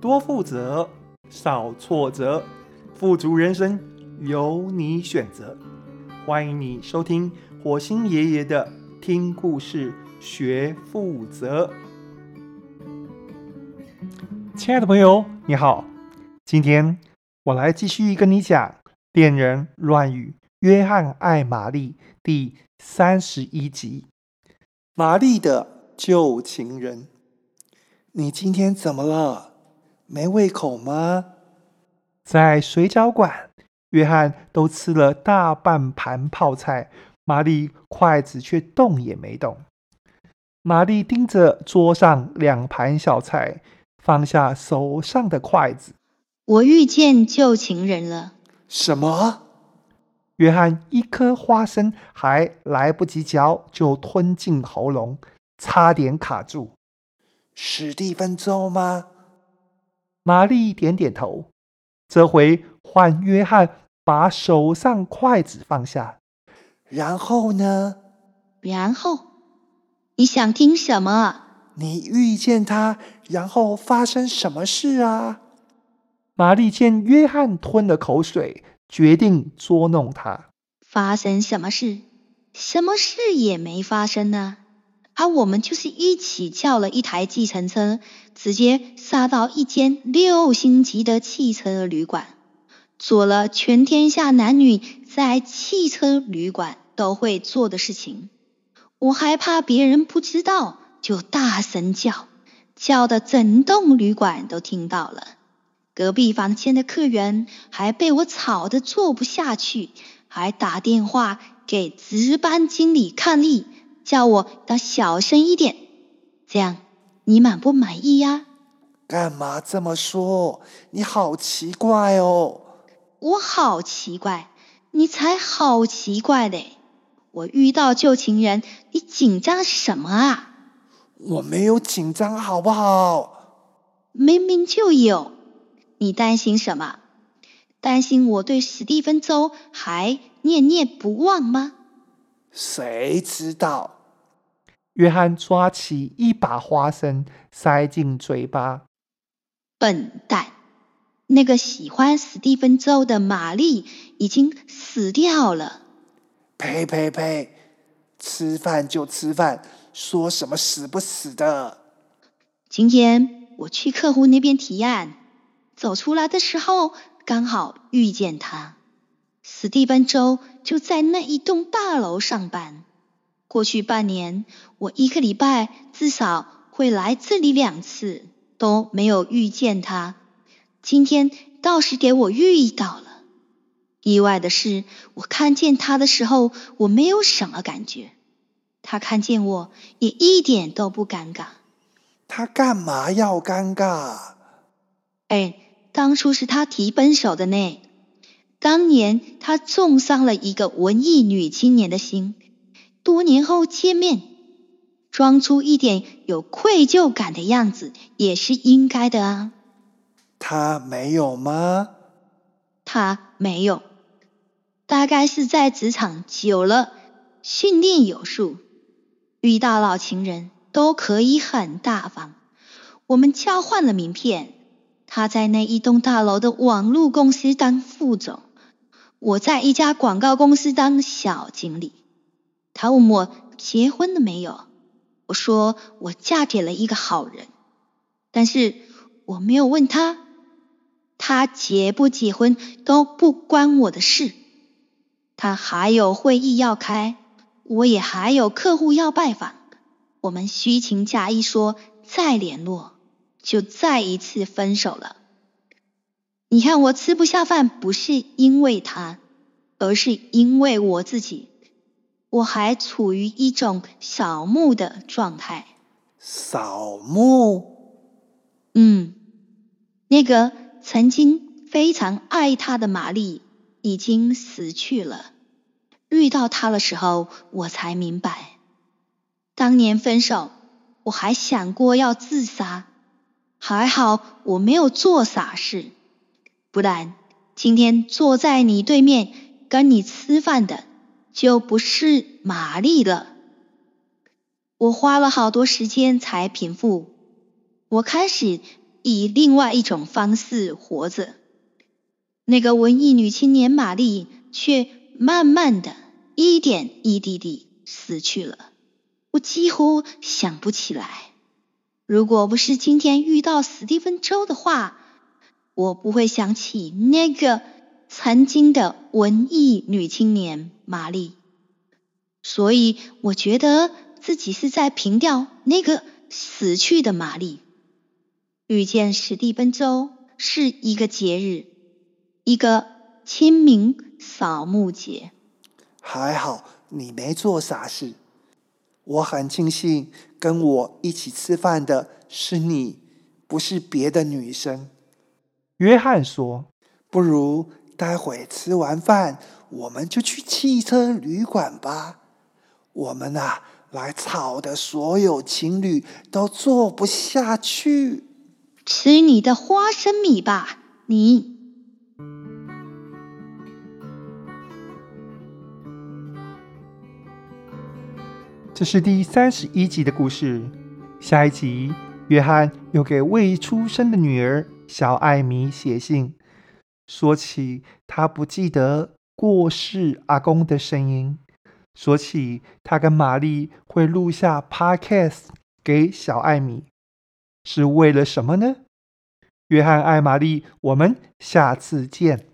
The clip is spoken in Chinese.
多负责，少挫折，富足人生由你选择。欢迎你收听火星爷爷的听故事学负责。亲爱的朋友，你好，今天我来继续跟你讲《恋人乱语：约翰爱玛丽》第三十一集。玛丽的旧情人。你今天怎么了？没胃口吗？在水饺馆，约翰都吃了大半盘泡菜，玛丽筷子却动也没动。玛丽盯着桌上两盘小菜，放下手上的筷子。我遇见旧情人了。什么？约翰一颗花生还来不及嚼，就吞进喉咙，差点卡住。史蒂芬周吗？玛丽点点头。这回换约翰把手上筷子放下。然后呢？然后？你想听什么？你遇见他，然后发生什么事啊？玛丽见约翰吞了口水，决定捉弄他。发生什么事？什么事也没发生呢。而、我们就是一起叫了一台计程车，直接杀到一间六星级的汽车旅馆，做了全天下男女在汽车旅馆都会做的事情。我还怕别人不知道，就大声叫，叫的整栋旅馆都听到了。隔壁房间的客人还被我吵得坐不下去，还打电话给值班经理抗议。叫我要小声一点，这样你满不满意呀？干嘛这么说？你好奇怪哦！我好奇怪，你才好奇怪嘞！我遇到旧情人，你紧张什么啊？我没有紧张，好不好？明明就有，你担心什么？担心我对史蒂芬周还念念不忘吗？谁知道？约翰抓起一把花生，塞进嘴巴。笨蛋！那个喜欢史蒂芬周的玛丽已经死掉了。呸呸呸！吃饭就吃饭，说什么死不死的？今天我去客户那边提案，走出来的时候刚好遇见他。史蒂芬周就在那一栋大楼上班。过去半年，我一个礼拜至少会来这里两次，都没有遇见他。今天倒是给我遇到了。意外的是，我看见他的时候，我没有什么感觉；他看见我也一点都不尴尬。他干嘛要尴尬？哎，当初是他提分手的呢。当年他重伤了一个文艺女青年的心。多年后见面，装出一点有愧疚感的样子也是应该的啊。他没有吗？他没有，大概是在职场久了，训练有素，遇到老情人都可以很大方。我们交换了名片，他在那一栋大楼的网络公司当副总，我在一家广告公司当小经理。他问我结婚了没有，我说我嫁给了一个好人，但是我没有问他，他结不结婚都不关我的事。他还有会议要开，我也还有客户要拜访，我们虚情假意说再联络，就再一次分手了。你看我吃不下饭，不是因为他，而是因为我自己。我还处于一种扫墓的状态。扫墓？嗯，那个曾经非常爱他的玛丽已经死去了。遇到他的时候，我才明白，当年分手，我还想过要自杀，还好我没有做傻事，不然今天坐在你对面跟你吃饭的。就不是玛丽了。我花了好多时间才平复。我开始以另外一种方式活着。那个文艺女青年玛丽却慢慢的一点一滴地死去了。我几乎想不起来，如果不是今天遇到史蒂芬周的话，我不会想起那个曾经的文艺女青年玛丽。所以我觉得自己是在凭吊那个死去的玛丽。遇见史蒂芬周是一个节日。一个清明扫墓节，还好你没做傻事。我很庆幸跟我一起吃饭的是你，不是别的女生。约翰说：“不如待会吃完饭，我们就去汽车旅馆吧。我们啊，来吵的所有情侣都坐不下去。吃你的花生米吧，你。”这是第三十一集的故事。下一集，约翰又给未出生的女儿小艾米写信，说起他不记得过世阿公的声音，说起他跟玛丽会录下 Podcast 给小艾米，是为了什么呢？约翰爱玛丽，我们下次见。